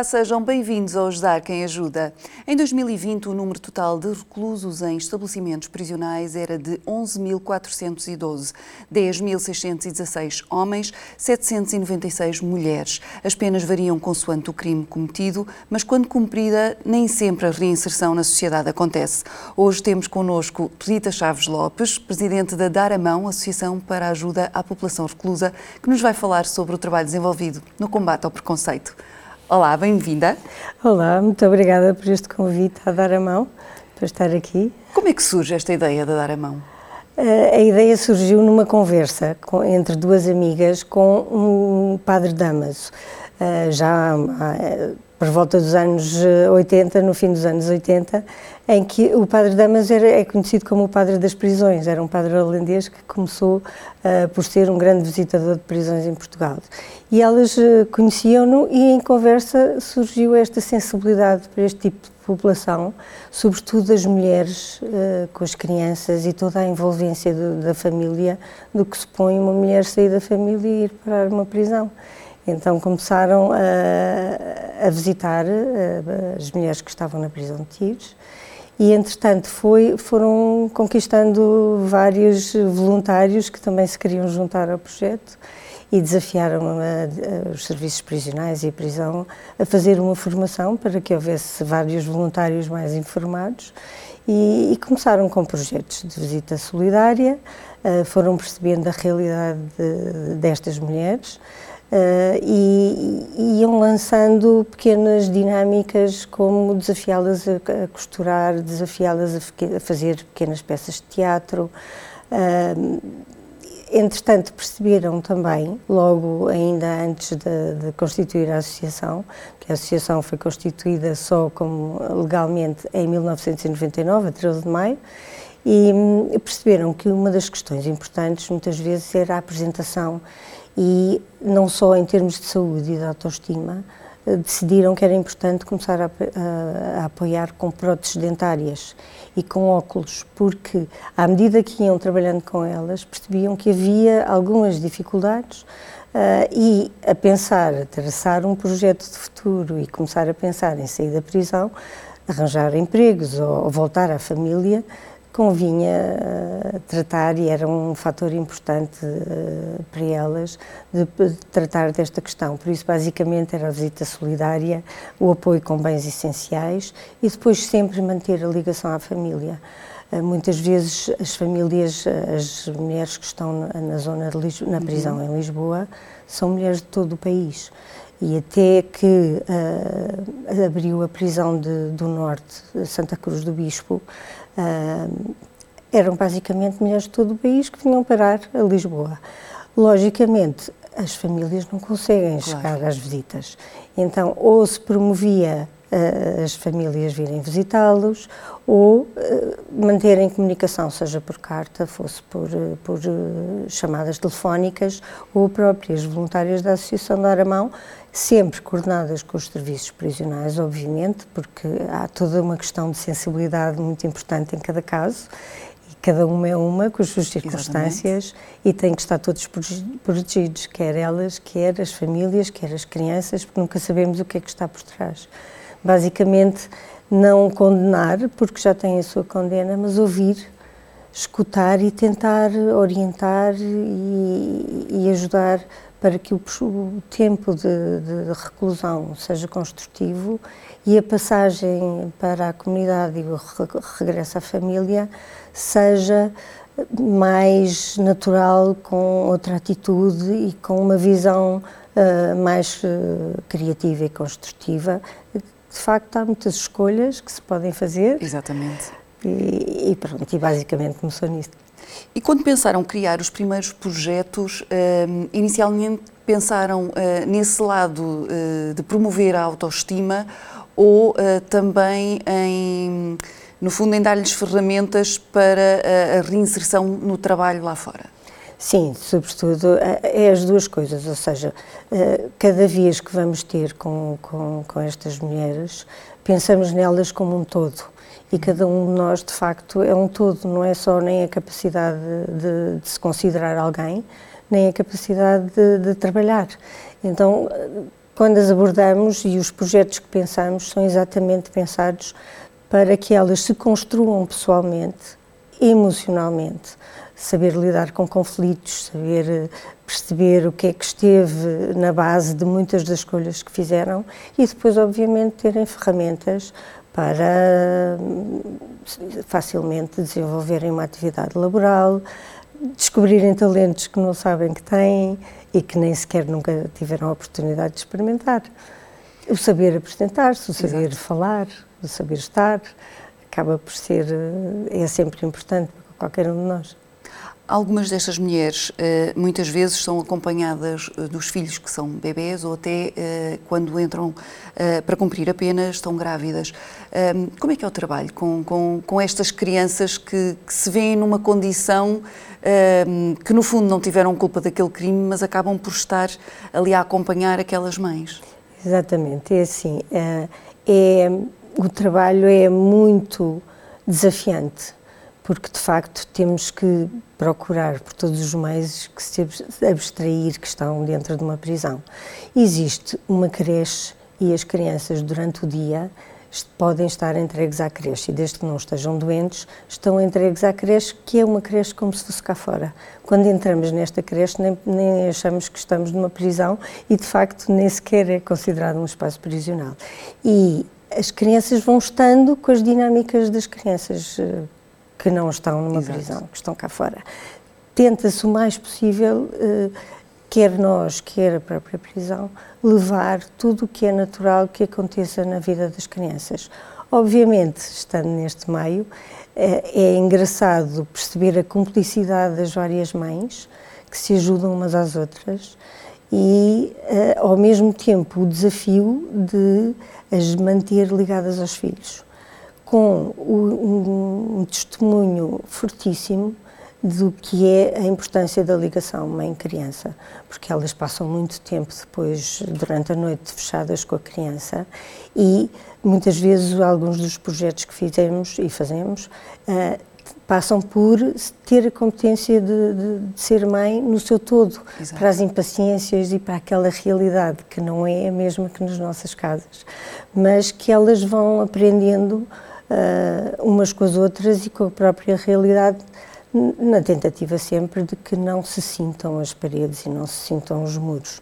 Olá, sejam bem-vindos ao Ajudar Quem Ajuda. Em 2020, o número total de reclusos em estabelecimentos prisionais era de 11.412, 10.616 homens, 796 mulheres. As penas variam consoante o crime cometido, mas quando cumprida, nem sempre a reinserção na sociedade acontece. Hoje temos connosco Rita Chaves Lopes, presidente da Dar a Mão, Associação para a Ajuda à População Reclusa, que nos vai falar sobre o trabalho desenvolvido no combate ao preconceito. Olá, bem-vinda. Olá, muito obrigada por este convite a dar a mão para estar aqui. Como é que surge esta ideia de dar a mão? Uh, a ideia surgiu numa conversa entre duas amigas com um padre Damaso, uh, já por volta dos anos 80, no fim dos anos 80, em que o padre Damas era, é conhecido como o padre das prisões, era um padre holandês que começou uh, por ser um grande visitador de prisões em Portugal. E elas uh, conheciam-no e em conversa surgiu esta sensibilidade para este tipo de população, sobretudo as mulheres uh, com as crianças e toda a envolvência da família, do que supõe uma mulher sair da família e ir para uma prisão. Então começaram a, a visitar as mulheres que estavam na prisão de tiros e entretanto foi, foram conquistando vários voluntários que também se queriam juntar ao projeto e desafiaram a, a, os serviços prisionais e a prisão a fazer uma formação para que houvesse vários voluntários mais informados e, e começaram com projetos de visita solidária, uh, foram percebendo a realidade de, destas mulheres, Uh, e, e, iam lançando pequenas dinâmicas como desafiá-las a, a, costurar, desafiá-las a, a, fazer pequenas peças de teatro. Uh, entretanto, perceberam também, logo ainda antes de, de, constituir a associação, que a associação foi constituída só como legalmente em 1999, a 13 de maio, e hum, perceberam que uma das questões importantes muitas vezes era a apresentação e não só em termos de saúde e de autoestima, decidiram que era importante começar a, a, a, apoiar com próteses dentárias e com óculos, porque à medida que iam trabalhando com elas, percebiam que havia algumas dificuldades uh, e a pensar, a traçar um projeto de futuro e começar a pensar em sair da prisão, arranjar empregos ou, ou voltar à família, convinha uh, tratar, e era um fator importante uh, para elas, de, tratar desta questão. Por isso, basicamente, era a visita solidária, o apoio com bens essenciais e depois sempre manter a ligação à família. Uh, muitas vezes as famílias, as mulheres que estão na, na zona de Lisboa, na prisão uhum. em Lisboa, são mulheres de todo o país e até que uh, abriu a prisão de, do Norte, Santa Cruz do Bispo, uh, eram basicamente mulheres de todo o país que vinham parar a Lisboa. Logicamente, as famílias não conseguem claro. chegar às visitas. Então, ou se promovia uh, as famílias virem visitá-los, ou uh, manterem comunicação, seja por carta, fosse por, uh, por chamadas telefónicas, ou próprias voluntárias da Associação da Aramão, sempre coordenadas com os serviços prisionais, obviamente, porque há toda uma questão de sensibilidade muito importante em cada caso, e cada uma é uma, com as suas circunstâncias, Exatamente. e têm que estar todos protegidos, quer elas, quer as famílias, quer as crianças, porque nunca sabemos o que é que está por trás. Basicamente, não condenar, porque já têm a sua condena, mas ouvir, escutar e tentar orientar e, e ajudar para que o, o tempo de, de, reclusão seja construtivo e a passagem para a comunidade e o regresso à família seja mais natural, com outra atitude e com uma visão uh, mais uh, criativa e construtiva. De facto, há muitas escolhas que se podem fazer. Exatamente. E, e pronto, e basicamente começou nisto. E quando pensaram criar os primeiros projetos, uh, inicialmente pensaram uh, nesse lado uh, de promover a autoestima ou também em, no fundo, em dar-lhes ferramentas para a reinserção no trabalho lá fora? Sim, sobretudo é as duas coisas, ou seja, cada vez que vamos ter com, com, com estas mulheres, pensamos nelas como um todo e cada um de nós, de facto, é um todo, não é só nem a capacidade de, de se considerar alguém, nem a capacidade de, de, trabalhar. Então, quando as abordamos e os projetos que pensamos são exatamente pensados para que elas se construam pessoalmente, emocionalmente, saber lidar com conflitos, saber eh, perceber o que é que esteve na base de muitas das escolhas que fizeram e depois, obviamente, terem ferramentas para hum, facilmente desenvolverem uma atividade laboral, descobrirem talentos que não sabem que têm e que nem sequer nunca tiveram a oportunidade de experimentar. O saber apresentar-se, o saber Exato. falar, o saber estar, acaba por ser, eh, é sempre importante para qualquer um de nós. Algumas destas mulheres eh, muitas vezes são acompanhadas eh, dos filhos que são bebés ou até quando entram para cumprir a pena estão grávidas. Como é que é o trabalho com, com, com estas crianças que, que, se veem numa condição que no fundo não tiveram culpa daquele crime, mas acabam por estar ali a acompanhar aquelas mães? Exatamente, é assim. É, o trabalho é muito desafiante, porque de facto temos que procurar por todos os meios que se abstrair que estão dentro de uma prisão. Existe uma creche e as crianças durante o dia podem estar entregues à creche e desde que não estejam doentes, estão entregues à creche, que é uma creche como se fosse cá fora. Quando entramos nesta creche, nem, nem achamos que estamos numa prisão e, de facto, nem sequer é considerado um espaço prisional. E as crianças vão estando com as dinâmicas das crianças eh, que não estão numa Exato. prisão, que estão cá fora. Tenta-se o mais possível, eh, quer nós, quer a própria prisão, levar tudo o que é natural que aconteça na vida das crianças. Obviamente, estando neste meio, eh, é engraçado perceber a cumplicidade das várias mães que se ajudam umas às outras e, ao mesmo tempo, o desafio de as manter ligadas aos filhos, com um, um testemunho fortíssimo do que é a importância da ligação mãe-criança, porque elas passam muito tempo depois, durante a noite, fechadas com a criança e muitas vezes alguns dos projetos que fizemos e fazemos uh, passam por ter a competência de, de, de ser mãe no seu todo, Exato. para as impaciências e para aquela realidade que não é a mesma que nas nossas casas, mas que elas vão aprendendo uh, umas com as outras e com a própria realidade, na tentativa sempre de que não se sintam as paredes e não se sintam os muros.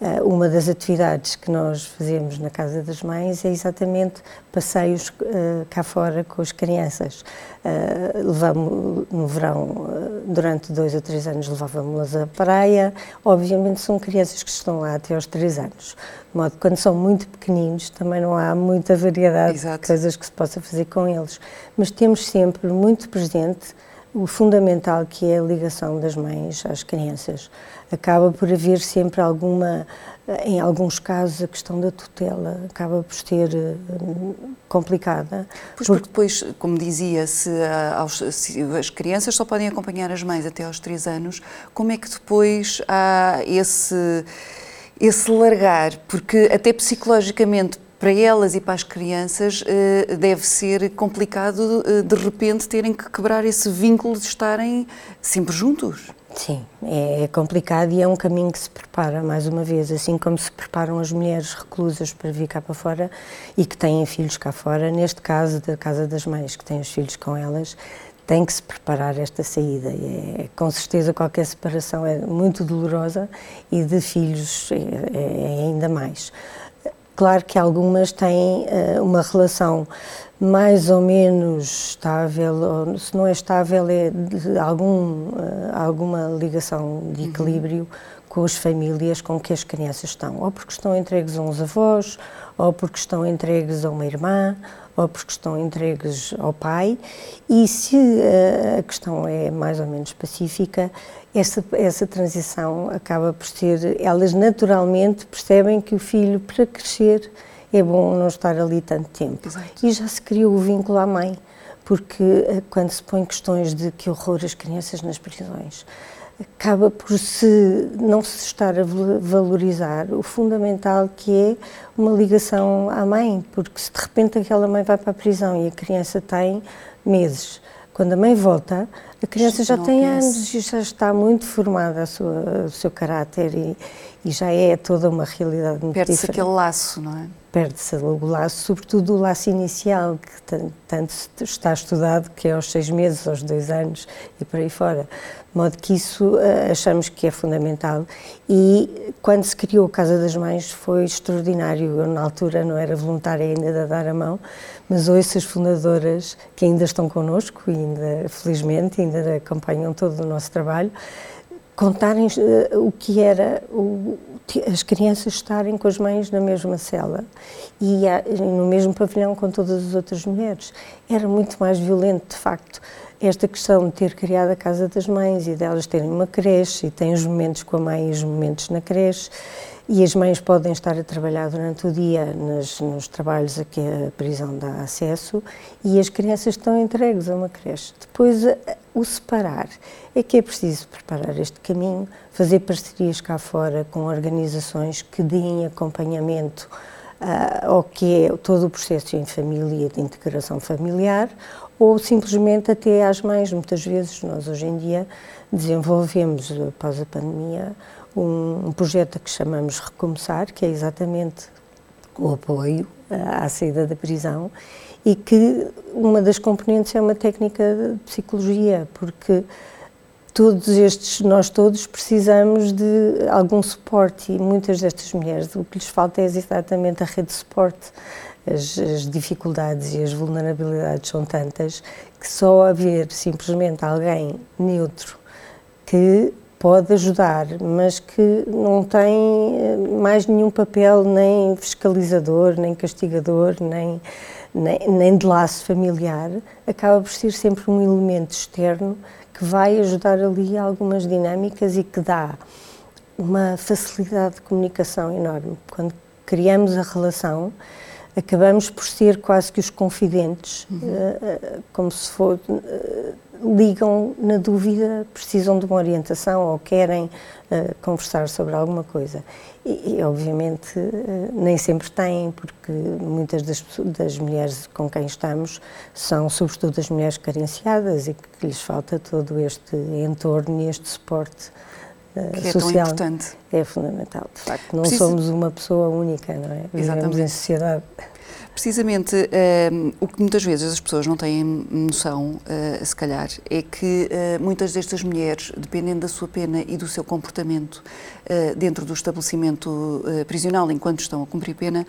Eh, uma das atividades que nós fazemos na Casa das Mães é exatamente passeios uh, cá fora com as crianças. Uh, levamos no verão, durante dois ou três anos, levávamos-las à praia. Obviamente são crianças que estão lá até aos três anos. De modo que quando são muito pequeninos também não há muita variedade Exato. de coisas que se possa fazer com eles. Mas temos sempre muito presente o fundamental que é a ligação das mães às crianças. Acaba por haver sempre alguma, em alguns casos, a questão da tutela acaba por ser eh, complicada. Pois porque, depois, como dizia, se, aos, se, as crianças só podem acompanhar as mães até aos três anos, como é que depois há esse esse largar, porque até psicologicamente para elas e para as crianças eh, deve ser complicado eh, de repente terem que quebrar esse vínculo de estarem sempre juntos. Sim, é complicado e é um caminho que se prepara, mais uma vez, assim como se preparam as mulheres reclusas para vir cá para fora e que têm filhos cá fora, neste caso da Casa das Mães, que têm os filhos com elas, tem que se preparar esta saída. É, com certeza qualquer separação é muito dolorosa e de filhos é, é ainda mais. Claro que algumas têm uh, uma relação mais ou menos estável, ou se não é estável, é de algum, uh, alguma ligação de uhum. equilíbrio uhum. com as famílias com que as crianças estão, ou porque estão entregues a uns avós, ou porque estão entregues a uma irmã, ou porque estão entregues ao pai, e se uh, a questão é mais ou menos pacífica, essa, essa transição acaba por ser, elas naturalmente percebem que o filho, para crescer, é bom não estar ali tanto tempo. Exato. E já se criou o vínculo à mãe, porque eh, quando se põe questões de que horror as crianças nas prisões, acaba por se não se estar a valorizar o fundamental que é uma ligação à mãe, porque se de repente aquela mãe vai para a prisão e a criança tem meses Quando a mãe volta, a criança já tem anos e já está muito formada a sua, o seu caráter e, e já é toda uma realidade muito Perde-se aquele laço, não é? Perde-se o laço, sobretudo o laço inicial, que tanto está estudado, que é aos seis meses, aos dois anos e por aí fora. Modo que isso eh, achamos que é fundamental. E quando se criou a Casa das Mães foi extraordinário. Eu, na altura, não era voluntária ainda de dar a mão, mas ouço as fundadoras que ainda estão connosco, e ainda, felizmente, ainda acompanham todo o nosso trabalho, contarem uh, o que era o, as crianças estarem com as mães na mesma cela e no mesmo pavilhão com todas as outras mulheres. Era muito mais violento, de facto, esta questão de ter criado a Casa das Mães e delas terem uma creche e têm os momentos com a mãe e os momentos na creche e as mães podem estar a trabalhar durante o dia nas, nos trabalhos a que a prisão dá acesso e as crianças estão entregues a uma creche. Depois, o separar é que é preciso preparar este caminho, fazer parcerias cá fora com organizações que deem acompanhamento uh, ao que é todo o processo em família de integração familiar ou simplesmente até às mães. Muitas vezes nós hoje em dia desenvolvemos, após a pandemia, um, um projeto que chamamos Recomeçar, que é exatamente o apoio à saída da prisão e que uma das componentes é uma técnica de psicologia, porque todos estes, nós todos precisamos de algum suporte e muitas destas mulheres o que lhes falta é exatamente a rede de suporte. As, as dificuldades e as vulnerabilidades são tantas que só haver simplesmente alguém neutro que pode ajudar, mas que não tem eh, mais nenhum papel nem fiscalizador, nem castigador, nem, nem, nem de laço familiar, acaba por ser sempre um elemento externo que vai ajudar ali algumas dinâmicas e que dá uma facilidade de comunicação enorme. Quando criamos a relação, acabamos por ser quase que os confidentes, uhum. uh, como se for. Ligam na dúvida, precisam de uma orientação ou querem uh, conversar sobre alguma coisa. E, e obviamente, uh, nem sempre têm, porque muitas das, das, mulheres com quem estamos são, sobretudo, as mulheres carenciadas e que lhes falta todo este entorno e este suporte. Uh, que é social. tão importante. É fundamental, de facto. Não Preciso... somos uma pessoa única, não é? Vivemos Exatamente. em sociedade. Precisamente uh, o que muitas vezes as pessoas não têm noção, uh, se calhar, é que uh, muitas destas mulheres, dependendo da sua pena e do seu comportamento dentro do estabelecimento prisional, enquanto estão a cumprir pena,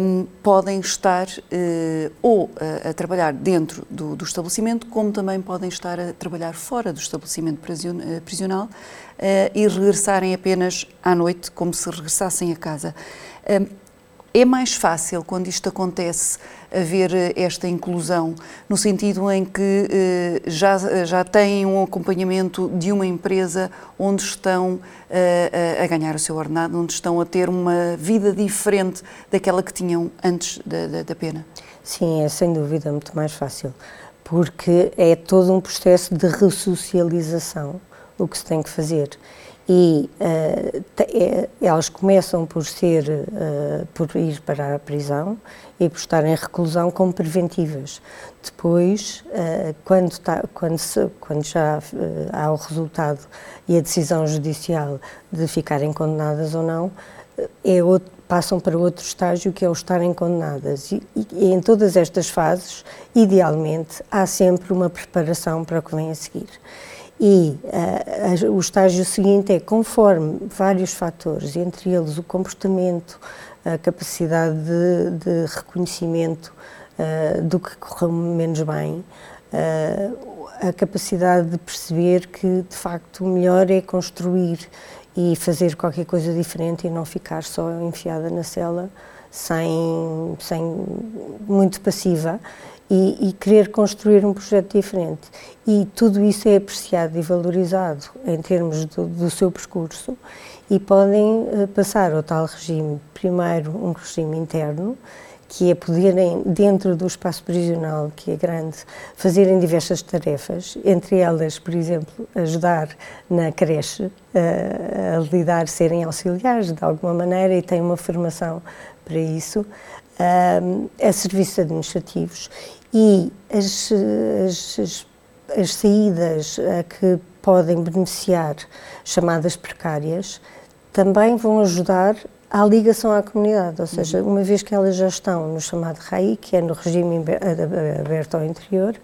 um, podem estar ou a trabalhar dentro do, do, estabelecimento, como também podem estar a trabalhar fora do estabelecimento prisional e regressarem apenas à noite, como se regressassem a casa. É mais fácil, quando isto acontece, haver eh, esta inclusão, no sentido em que eh, já, já têm um acompanhamento de uma empresa onde estão eh, a ganhar o seu ordenado, onde estão a ter uma vida diferente daquela que tinham antes da, da, da pena? Sim, é sem dúvida muito mais fácil, porque é todo um processo de ressocialização o que se tem que fazer e uh, elas começam por ser, uh, por ir para a prisão e por estar em reclusão como preventivas. Depois, uh, quando, tá, quando, se, quando, já há o resultado e a decisão judicial de ficarem condenadas ou não, é outro, passam para outro estágio que é o estarem condenadas. E, e em todas estas fases, idealmente, há sempre uma preparação para o que vem a seguir. E uh, o estágio seguinte é, conforme vários fatores, entre eles o comportamento, a capacidade de, de reconhecimento uh, do que correu menos bem, uh, a capacidade de perceber que, de facto, o melhor é construir e fazer qualquer coisa diferente e não ficar só enfiada na cela sem, sem muito passiva e, e, querer construir um projeto diferente. E tudo isso é apreciado e valorizado em termos do, do seu percurso e podem uh, passar ao tal regime, primeiro um regime interno, que é poderem, dentro do espaço prisional, que é grande, fazerem diversas tarefas, entre elas, por exemplo, ajudar na creche, uh, a lidar, serem auxiliares de alguma maneira e têm uma formação para isso, uh, a serviços administrativos e as, as, as as saídas a que podem beneficiar, chamadas precárias, também vão ajudar à ligação à comunidade, ou seja, uma vez que elas já estão no chamado RAI, que é no regime aberto ao interior,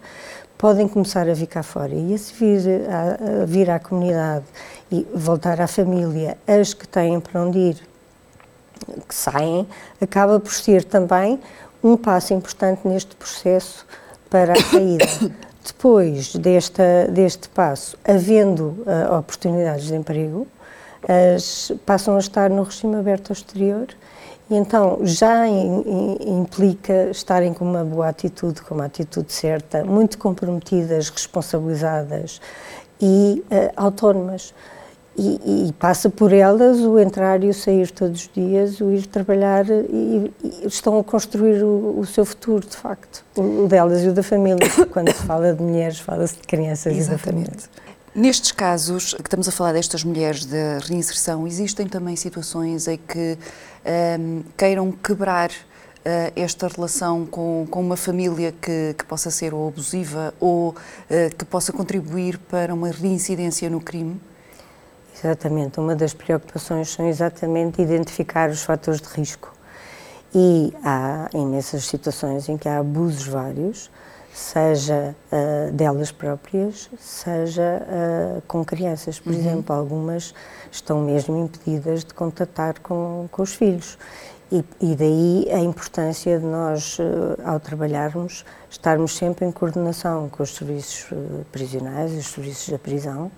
podem começar a vir cá fora. E esse vir, a, a vir à comunidade e voltar à família, as que têm para onde ir, que saem, acaba por ser também um passo importante neste processo para a saída. Depois desta, deste passo, havendo uh, oportunidades de emprego, as, passam a estar no regime aberto ao exterior e então já in, in, implica estarem com uma boa atitude, com uma atitude certa, muito comprometidas, responsabilizadas e uh, autónomas. E, e, passa por elas o entrar e o sair todos os dias, o ir trabalhar e, e estão a construir o, o, seu futuro, de facto, o, delas e o da família. Quando se fala de mulheres, fala-se de crianças Exatamente. e da família. Nestes casos que estamos a falar destas mulheres de reinserção, existem também situações em que um, queiram quebrar uh, esta relação com, com uma família que, que, possa ser ou abusiva ou uh, que possa contribuir para uma reincidência no crime? Exatamente. Uma das preocupações são exatamente identificar os fatores de risco. E há imensas situações em que há abusos vários seja uh, delas próprias, seja uh, com crianças. Por uhum. exemplo, algumas estão mesmo impedidas de contatar com, com os filhos. E, e, daí a importância de nós, uh, ao trabalharmos, estarmos sempre em coordenação com os serviços prisionais, os serviços da prisão,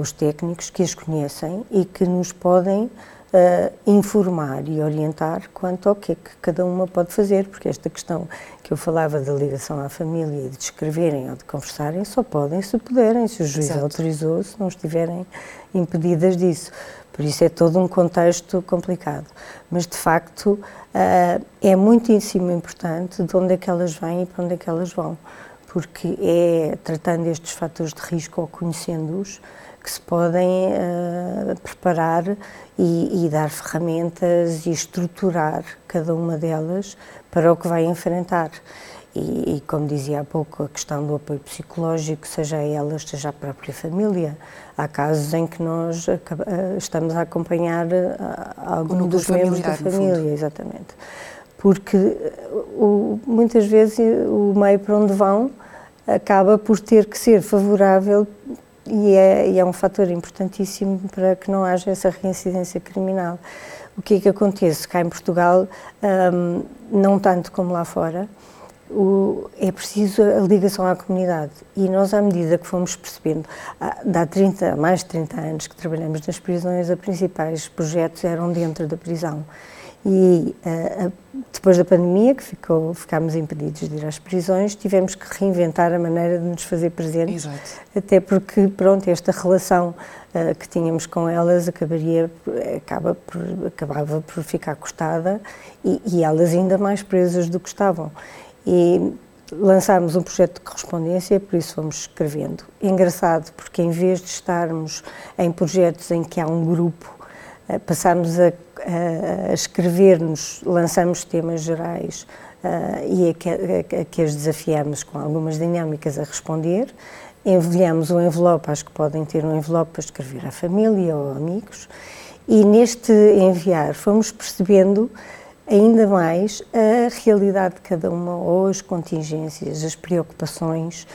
os técnicos que as conhecem e que nos podem uh, informar e orientar quanto ao que é que cada uma pode fazer, porque esta questão que eu falava da ligação à família e de escreverem ou de conversarem só podem se puderem, se o juiz Exato. autorizou, se não estiverem impedidas disso. Por isso é todo um contexto complicado. Mas, de facto, uh, é muitíssimo importante de onde é que elas vêm e para onde é que elas vão. Porque é tratando estes fatores de risco ou conhecendo-os que se podem uh, preparar e, e, dar ferramentas e estruturar cada uma delas para o que vai enfrentar. E, e, como dizia há pouco, a questão do apoio psicológico, seja a elas, seja a própria família. Há casos em que nós eh, estamos a acompanhar eh, algum dos membros da família, exatamente. Porque o, muitas vezes o meio para onde vão acaba por ter que ser favorável e é, e é um fator importantíssimo para que não haja essa reincidência criminal. O que é que acontece? Cá em Portugal, um, não tanto como lá fora, o, é preciso a ligação à comunidade. E nós, à medida que fomos percebendo, há, há 30, mais de 30 anos que trabalhamos nas prisões, os principais projetos eram dentro da prisão. E uh, depois da pandemia, que ficou, ficámos impedidos de ir às prisões, tivemos que reinventar a maneira de nos fazer presentes. Exato. Até porque, pronto, esta relação uh, que tínhamos com elas acabaria, acaba por, acabava por ficar cortada e, e elas ainda mais presas do que estavam. E lançámos um projeto de correspondência, por isso fomos escrevendo. Engraçado, porque em vez de estarmos em projetos em que há um grupo, uh, passámos a a escrever-nos, lançamos temas gerais uh, e a a, a que as desafiamos com algumas dinâmicas a responder. Enviamos um envelope, acho que podem ter um envelope para escrever à família ou amigos, e neste enviar fomos percebendo ainda mais a realidade de cada uma, ou as contingências, as preocupações,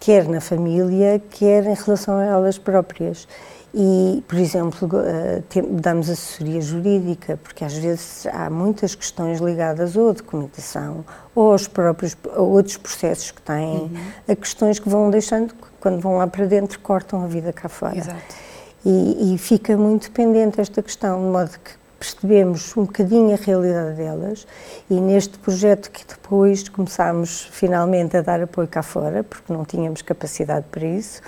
quer na família, quer em relação a elas próprias. E, por exemplo, eh, damos assessoria jurídica, porque às vezes há muitas questões ligadas ou à documentação, ou aos próprios, a outros processos que têm, uhum. a questões que vão deixando, quando vão lá para dentro, cortam a vida cá fora. Exato. E, e fica muito pendente esta questão, de modo que percebemos um bocadinho a realidade delas e neste projeto que depois começámos finalmente a dar apoio cá fora, porque não tínhamos capacidade para isso,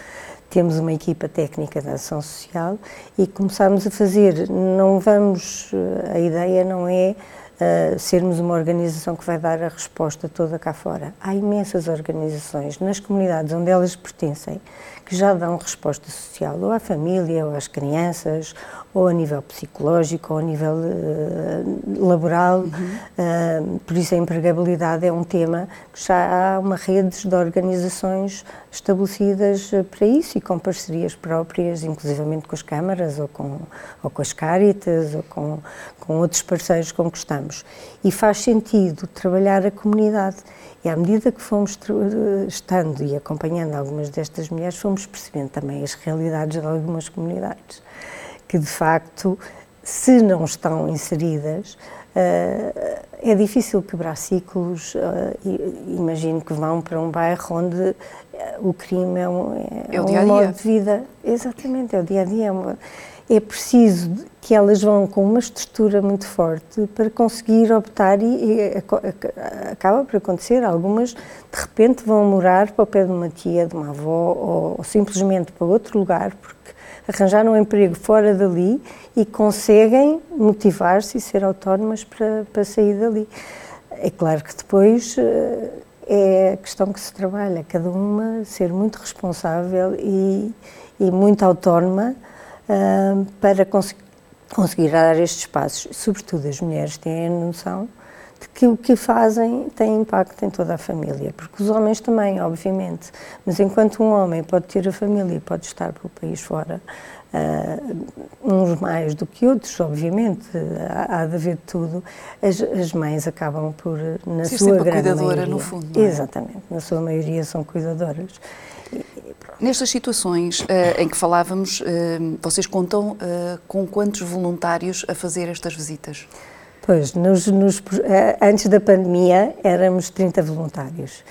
temos uma equipa técnica da ação social e começámos a fazer, não vamos, a ideia não é uh, sermos uma organização que vai dar a resposta toda cá fora. Há imensas organizações nas comunidades onde elas pertencem que já dão resposta social, ou à família, ou às crianças, ou a nível psicológico, ou a nível uh, laboral. Uhum. Uh, por isso, a empregabilidade é um tema que já há uma rede de organizações estabelecidas eh, para isso e com parcerias próprias, inclusivamente com as câmaras, ou com, ou com as Caritas, ou com, com outros parceiros com que estamos. E faz sentido trabalhar a comunidade. E à medida que fomos estando e acompanhando algumas destas mulheres, fomos percebendo também as realidades de algumas comunidades, que de facto, se não estão inseridas, Uh, é difícil quebrar ciclos. Uh, imagino que vão para um bairro onde uh, o crime é um, é, é um dia -dia. modo de vida. Exatamente, é o dia a dia. É uma, é preciso que elas vão com uma estrutura muito forte para conseguir optar e, e acaba por acontecer. Algumas, de repente, vão morar para o pé de uma tia, de uma avó ou, ou simplesmente para outro lugar porque arranjaram um emprego fora dali e conseguem motivar-se e ser autónomas para, para sair dali. É claro que depois eh, é a questão que se trabalha, cada uma ser muito responsável e, e muito autónoma uh, para cons conseguir dar estes passos. Sobretudo as mulheres têm a noção de que o que fazem tem impacto em toda a família, porque os homens também, obviamente, mas enquanto um homem pode ter a família e pode estar pelo país fora, uh, uns mais do que outros, obviamente, há, há de haver tudo, as, as mães acabam por, na Ser sua grande cuidadora, maioria, no fundo. É? Exatamente, na sua maioria são cuidadoras. Nestas situações uh, em que falávamos, uh, vocês contam uh, com quantos voluntários a fazer estas visitas? Pois, nos, nos, antes da pandemia éramos 30 voluntários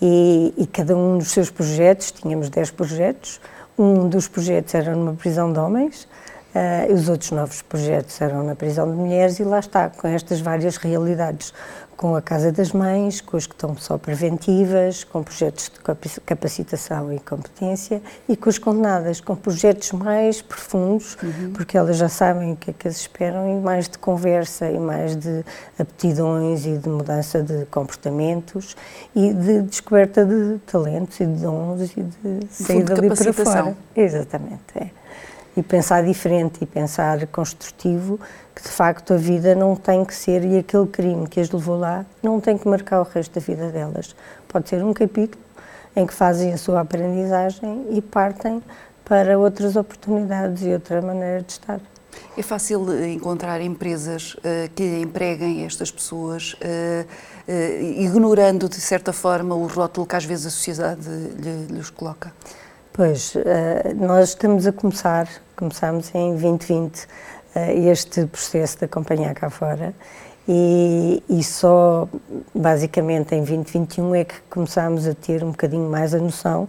e, e, cada um dos seus projetos, tínhamos 10 projetos, um dos projetos era numa prisão de homens, uh, os outros novos projetos eram na prisão de mulheres e lá está, com estas várias realidades com a Casa das Mães, com as que estão só preventivas, com projetos de capacitação e competência e com as condenadas, com projetos mais profundos, uhum. porque elas já sabem o que é que as esperam e mais de conversa e mais de aptidões e de mudança de comportamentos e de descoberta de talentos e de dons e de sair dali para fora. Exatamente, é. E pensar diferente e pensar construtivo que de facto a vida não tem que ser e aquele crime que as levou lá não tem que marcar o resto da vida delas. Pode ser um capítulo em que fazem a sua aprendizagem e partem para outras oportunidades e outra maneira de estar. É fácil encontrar empresas uh, que empreguem estas pessoas, uh, uh, ignorando de certa forma o rótulo que às vezes a sociedade lhe, lhes coloca? Pois, nós estamos a começar, começamos em 2020 eh, este processo de acompanhar cá fora e, e, só basicamente em 2021 é que começámos a ter um bocadinho mais a noção,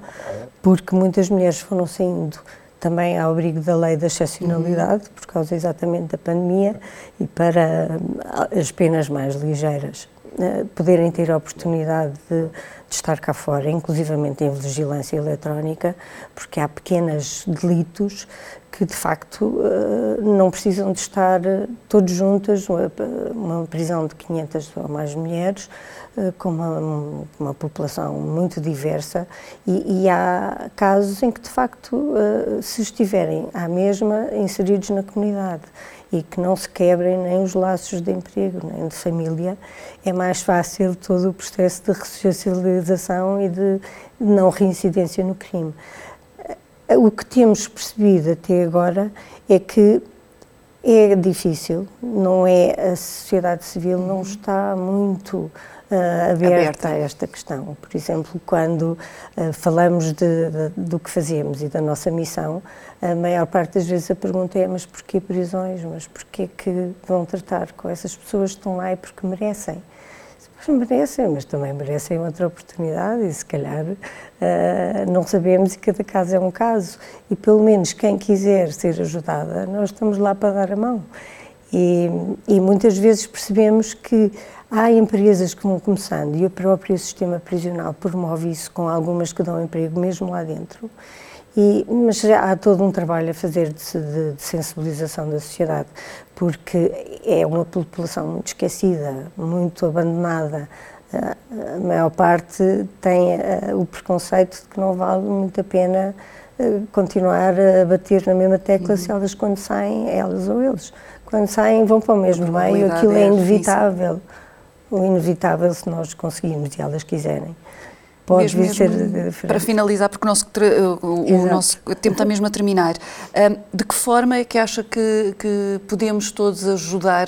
porque muitas mulheres foram saindo também ao abrigo da lei da excepcionalidade, por causa exatamente da pandemia, e para as penas mais ligeiras eh, poderem ter a oportunidade de, de, estar cá fora, inclusivamente em vigilância eletrónica, porque há pequenos delitos que de facto eh, não precisam de estar eh, todos juntas, uma prisão de 500 ou mais mulheres, eh, com uma, uma população muito diversa, e, e, há casos em que de facto, se estiverem à mesma inseridos na comunidade e que não se quebrem nem os laços de emprego, nem de família, é mais fácil todo o processo de ressocialização e de não reincidência no crime. O que temos percebido até agora é que é difícil, não é a sociedade civil não uhum. está muito uh, aberta, aberta, a esta questão. Por exemplo, quando uh, falamos de, de, do que fazemos e da nossa missão, a maior parte das vezes a pergunta é mas porquê prisões, mas porquê que vão tratar com essas pessoas que estão lá e porque merecem? Merecem, mas também merecem outra oportunidade e se calhar uh, não sabemos e cada caso é um caso e pelo menos quem quiser ser ajudada, nós estamos lá para dar a mão. E, e muitas vezes percebemos que há empresas que vão começando e o próprio sistema prisional promove isso com algumas que dão emprego mesmo lá dentro E, mas há todo um trabalho a fazer de, de, de, sensibilização da sociedade, porque é uma população muito esquecida, muito abandonada. A maior parte tem o preconceito de que não vale muito a pena eh, continuar a bater na mesma tecla uhum. se elas, quando saem, elas ou eles, quando saem, vão para o mesmo meio, aquilo é, é inevitável. O inevitável, se nós conseguirmos e elas quiserem pode mesmo, ser diferente. Para finalizar, porque o nosso, o nosso tempo está mesmo a terminar, de que forma é que acha que, que podemos todos ajudar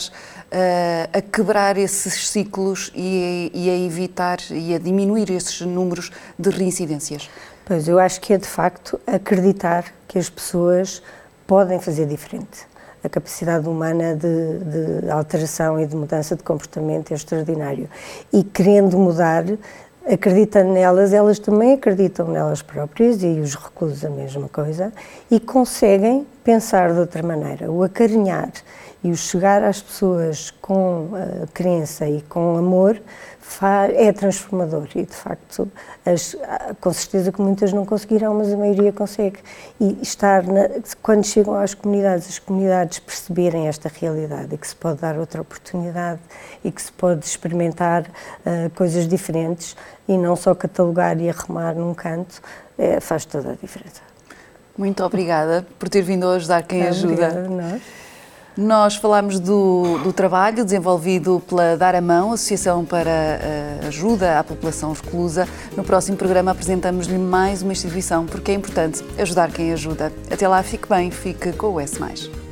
a quebrar esses ciclos e a, e a evitar e a diminuir esses números de reincidências? Pois, eu acho que é de facto acreditar que as pessoas podem fazer diferente. A capacidade humana de, de alteração e de mudança de comportamento é extraordinário. E querendo mudar, acreditando nelas, elas também acreditam nelas próprias e os reclusos a mesma coisa e conseguem pensar de outra maneira, o acarinhar e o chegar às pessoas com uh, crença e com amor é transformador e de facto as, com certeza que muitas não conseguirão mas a maioria consegue. E estar na, quando chegam às comunidades as comunidades perceberem esta realidade e que se pode dar outra oportunidade e que se pode experimentar uh, coisas diferentes e não só catalogar e arrumar num canto é, faz toda a diferença. Muito obrigada por ter vindo a ajudar quem ajuda. obrigada nós nós falámos do, do, trabalho desenvolvido pela Dar a Mão, Associação para a Ajuda à População Exclusa. No próximo programa apresentamos-lhe mais uma instituição, porque é importante ajudar quem ajuda. Até lá, fique bem, fique com o S.